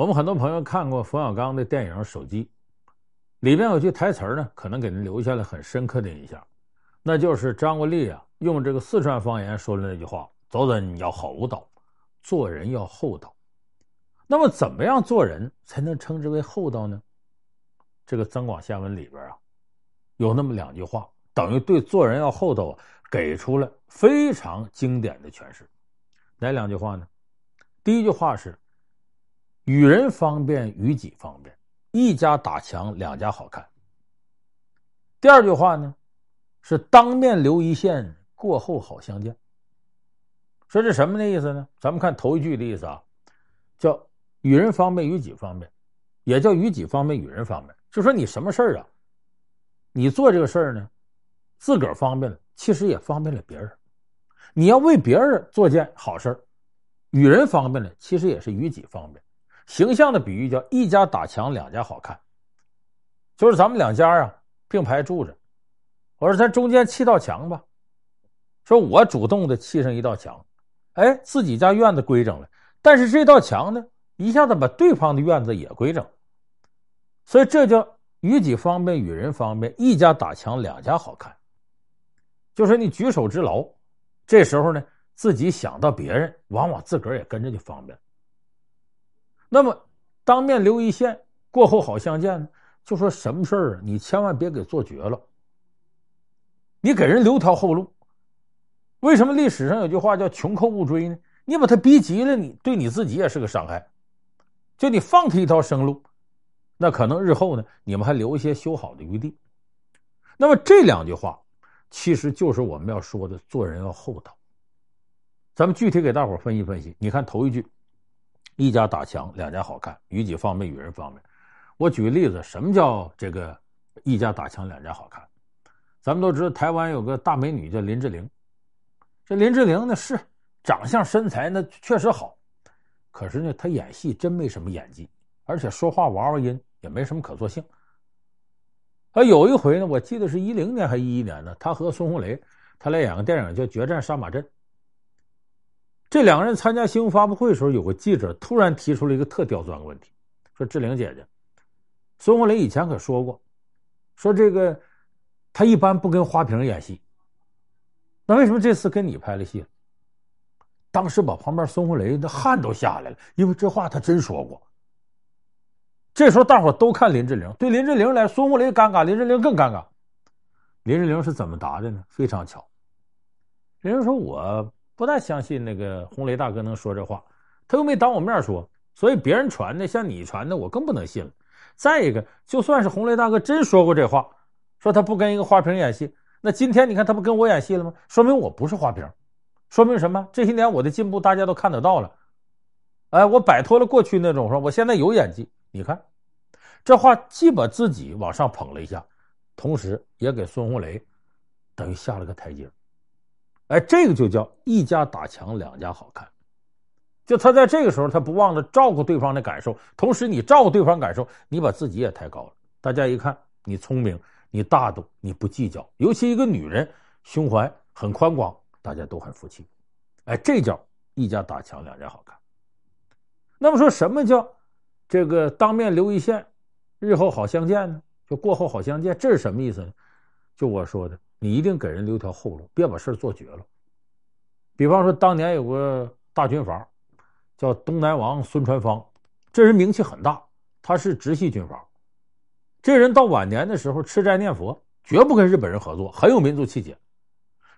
我们很多朋友看过冯小刚的电影《手机》，里边有句台词呢，可能给人留下了很深刻的印象，那就是张国立啊用这个四川方言说的那句话：“做人要厚道，做人要厚道。”那么，怎么样做人才能称之为厚道呢？这个《增广贤文》里边啊，有那么两句话，等于对做人要厚道啊，给出了非常经典的诠释。哪两句话呢？第一句话是。与人方便，与己方便，一家打墙，两家好看。第二句话呢，是当面留一线，过后好相见。说这什么的意思呢？咱们看头一句的意思啊，叫与人方便，与己方便，也叫与己方便，与人方便。就说你什么事儿啊，你做这个事儿呢，自个儿方便了，其实也方便了别人。你要为别人做件好事儿，与人方便了，其实也是与己方便。形象的比喻叫一家打墙，两家好看，就是咱们两家啊并排住着，我说咱中间砌道墙吧，说我主动的砌上一道墙，哎，自己家院子规整了，但是这道墙呢，一下子把对方的院子也规整，所以这叫与己方便，与人方便，一家打墙，两家好看，就是你举手之劳，这时候呢，自己想到别人，往往自个儿也跟着就方便。那么，当面留一线，过后好相见呢？就说什么事儿啊？你千万别给做绝了，你给人留条后路。为什么历史上有句话叫“穷寇勿追”呢？你把他逼急了，你对你自己也是个伤害。就你放他一条生路，那可能日后呢，你们还留一些修好的余地。那么这两句话，其实就是我们要说的做人要厚道。咱们具体给大伙分析分析。你看头一句。一家打墙，两家好看，与己方便，与人方便。我举个例子，什么叫这个一家打墙，两家好看？咱们都知道，台湾有个大美女叫林志玲。这林志玲呢，是长相身材那确实好，可是呢，她演戏真没什么演技，而且说话娃娃音，也没什么可塑性。啊，有一回呢，我记得是一零年还是一一年呢，她和孙红雷，他俩演个电影叫《决战杀马镇》。这两个人参加新闻发布会的时候，有个记者突然提出了一个特刁钻的问题，说：“志玲姐姐，孙红雷以前可说过，说这个他一般不跟花瓶演戏，那为什么这次跟你拍了戏？”当时把旁边孙红雷的汗都下来了，因为这话他真说过。这时候大伙都看林志玲，对林志玲来，孙红雷尴尬，林志玲更尴尬。林志玲是怎么答的呢？非常巧，林志玲说：“我。”不大相信那个红雷大哥能说这话，他又没当我面说，所以别人传的像你传的，我更不能信了。再一个，就算是红雷大哥真说过这话，说他不跟一个花瓶演戏，那今天你看他不跟我演戏了吗？说明我不是花瓶，说明什么？这些年我的进步大家都看得到了。哎，我摆脱了过去那种说我现在有演技。你看，这话既把自己往上捧了一下，同时也给孙红雷等于下了个台阶。哎，这个就叫一家打墙，两家好看。就他在这个时候，他不忘了照顾对方的感受，同时你照顾对方感受，你把自己也抬高了。大家一看，你聪明，你大度，你不计较，尤其一个女人胸怀很宽广，大家都很服气。哎，这叫一家打墙，两家好看。那么说什么叫这个当面留一线，日后好相见呢？就过后好相见，这是什么意思呢？就我说的。你一定给人留条后路，别把事做绝了。比方说，当年有个大军阀，叫东南王孙传芳，这人名气很大，他是直系军阀。这人到晚年的时候吃斋念佛，绝不跟日本人合作，很有民族气节。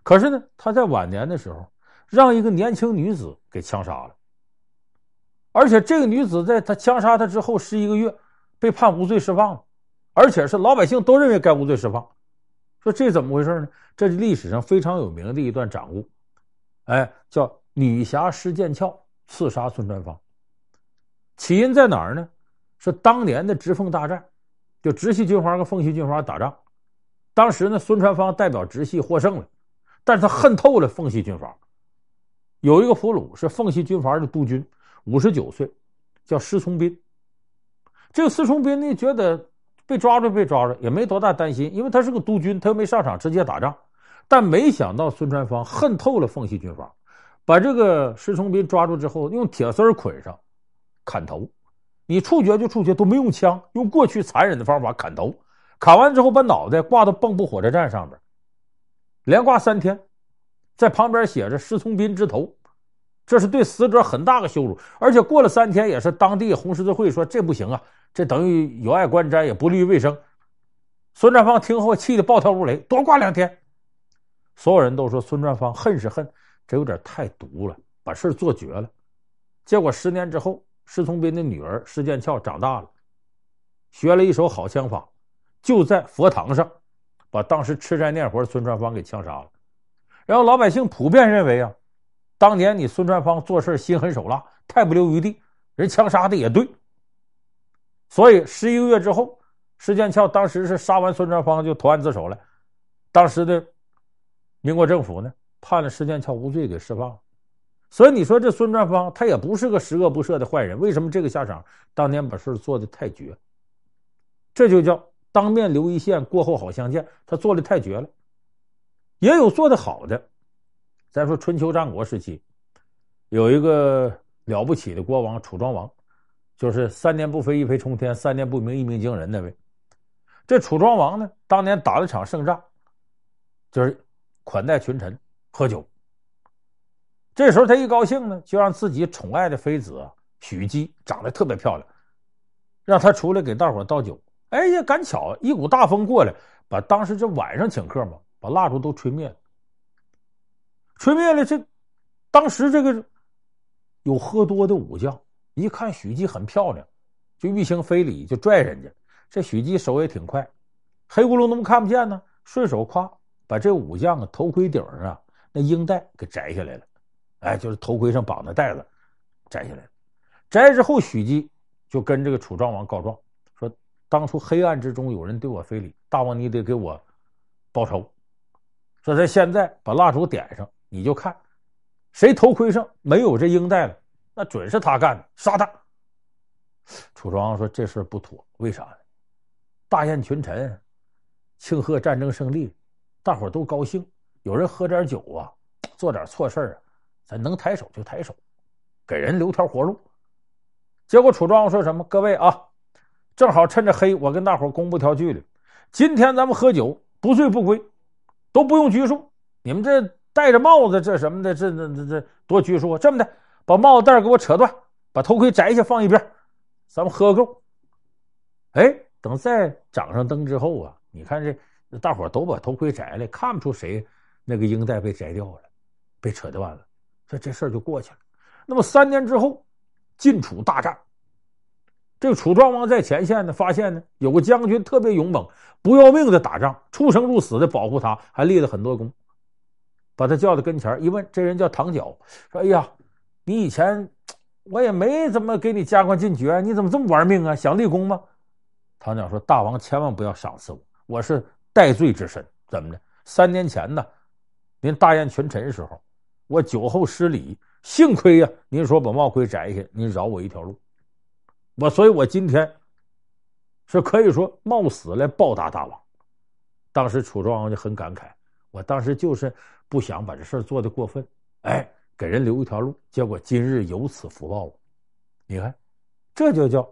可是呢，他在晚年的时候让一个年轻女子给枪杀了，而且这个女子在他枪杀他之后十一个月被判无罪释放了，而且是老百姓都认为该无罪释放。说这怎么回事呢？这是历史上非常有名的一段掌故，哎，叫女侠施剑鞘刺杀孙传芳。起因在哪儿呢？是当年的直奉大战，就直系军阀和奉系军阀打仗。当时呢，孙传芳代表直系获胜了，但是他恨透了奉系军阀。有一个俘虏是奉系军阀的督军，五十九岁，叫施从斌。这个施从斌呢，觉得。被抓住，被抓住也没多大担心，因为他是个督军，他又没上场直接打仗。但没想到孙传芳恨透了奉系军阀，把这个施崇斌抓住之后，用铁丝捆上，砍头，你处决就处决，都没用枪，用过去残忍的方法砍头，砍完之后把脑袋挂到蚌埠火车站上边，连挂三天，在旁边写着“施崇斌之头”，这是对死者很大的羞辱。而且过了三天，也是当地红十字会说这不行啊，这等于有碍观瞻，也不利于卫生。孙传芳听后气得暴跳如雷，多挂两天。所有人都说孙传芳恨是恨，这有点太毒了，把事做绝了。结果十年之后，施从斌的女儿施剑翘长大了，学了一手好枪法，就在佛堂上把当时吃斋念佛的孙传芳给枪杀了。然后老百姓普遍认为啊，当年你孙传芳做事心狠手辣，太不留余地，人枪杀的也对。所以十一个月之后，施剑翘当时是杀完孙传芳就投案自首了。当时的民国政府呢，判了施剑翘无罪，给释放。所以你说这孙传芳他也不是个十恶不赦的坏人，为什么这个下场？当年把事做的太绝，这就叫当面留一线，过后好相见。他做的太绝了，也有做的好的。再说春秋战国时期，有一个了不起的国王楚庄王，就是三年不飞一飞冲天，三年不鸣一鸣惊人那位。这楚庄王呢，当年打了场胜仗，就是款待群臣喝酒。这时候他一高兴呢，就让自己宠爱的妃子许姬长得特别漂亮，让他出来给大伙倒酒。哎呀，赶巧一股大风过来，把当时这晚上请客嘛，把蜡烛都吹灭了。吹灭了，这当时这个有喝多的武将一看许姬很漂亮，就欲行非礼，就拽人家。这许姬手也挺快，黑咕隆咚看不见呢，顺手夸把这武将啊头盔顶上啊那缨带给摘下来了。哎，就是头盔上绑的带子，摘下来了。摘之后，许姬就跟这个楚庄王告状，说当初黑暗之中有人对我非礼，大王你得给我报仇。说在现在把蜡烛点上，你就看谁头盔上没有这缨带了，那准是他干的，杀他。楚庄王说这事不妥，为啥呢？大宴群臣，庆贺战争胜利，大伙都高兴，有人喝点酒啊，做点错事啊。咱能抬手就抬手，给人留条活路。结果楚庄王说什么？各位啊，正好趁着黑，我跟大伙公布条纪律：今天咱们喝酒，不醉不归，都不用拘束。你们这戴着帽子，这什么的，这这这这多拘束啊！这么的，把帽子带给我扯断，把头盔摘下放一边，咱们喝个够。哎，等再掌上灯之后啊，你看这大伙都把头盔摘了，看不出谁那个缨带被摘掉了，被扯断了。这这事儿就过去了。那么三年之后，晋楚大战，这个楚庄王在前线呢，发现呢有个将军特别勇猛，不要命的打仗，出生入死的保护他，还立了很多功。把他叫到跟前一问，这人叫唐角，说：“哎呀，你以前我也没怎么给你加官进爵，你怎么这么玩命啊？想立功吗？”唐缴说：“大王千万不要赏赐我，我是戴罪之身。怎么的？三年前呢，您大宴群臣时候。”我酒后失礼，幸亏呀！您说把帽盔摘下，您饶我一条路。我所以，我今天是可以说冒死来报答大王。当时楚庄王就很感慨，我当时就是不想把这事做得过分，哎，给人留一条路。结果今日有此福报，你看，这就叫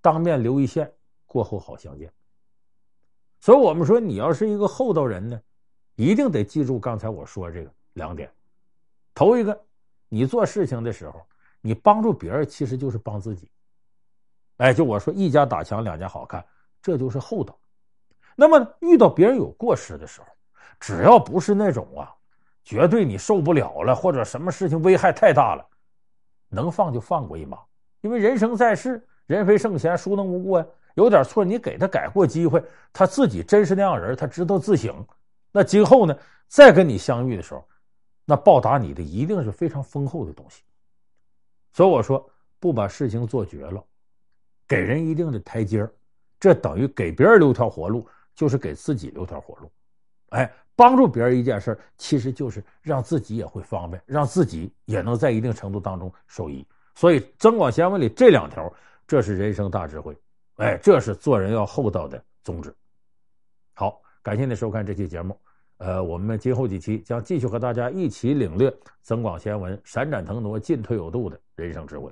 当面留一线，过后好相见。所以我们说，你要是一个厚道人呢，一定得记住刚才我说这个两点。头一个，你做事情的时候，你帮助别人其实就是帮自己。哎，就我说一家打墙两家好看，这就是厚道。那么遇到别人有过失的时候，只要不是那种啊，绝对你受不了了，或者什么事情危害太大了，能放就放过一马。因为人生在世，人非圣贤，孰能无过呀？有点错，你给他改过机会，他自己真是那样人，他知道自省。那今后呢，再跟你相遇的时候。那报答你的一定是非常丰厚的东西，所以我说不把事情做绝了，给人一定的台阶，这等于给别人留条活路，就是给自己留条活路。哎，帮助别人一件事，其实就是让自己也会方便，让自己也能在一定程度当中受益。所以《增广贤文》里这两条，这是人生大智慧，哎，这是做人要厚道的宗旨。好，感谢您收看这期节目。呃，我们今后几期将继续和大家一起领略《增广贤文》，闪展腾挪，进退有度的人生智慧。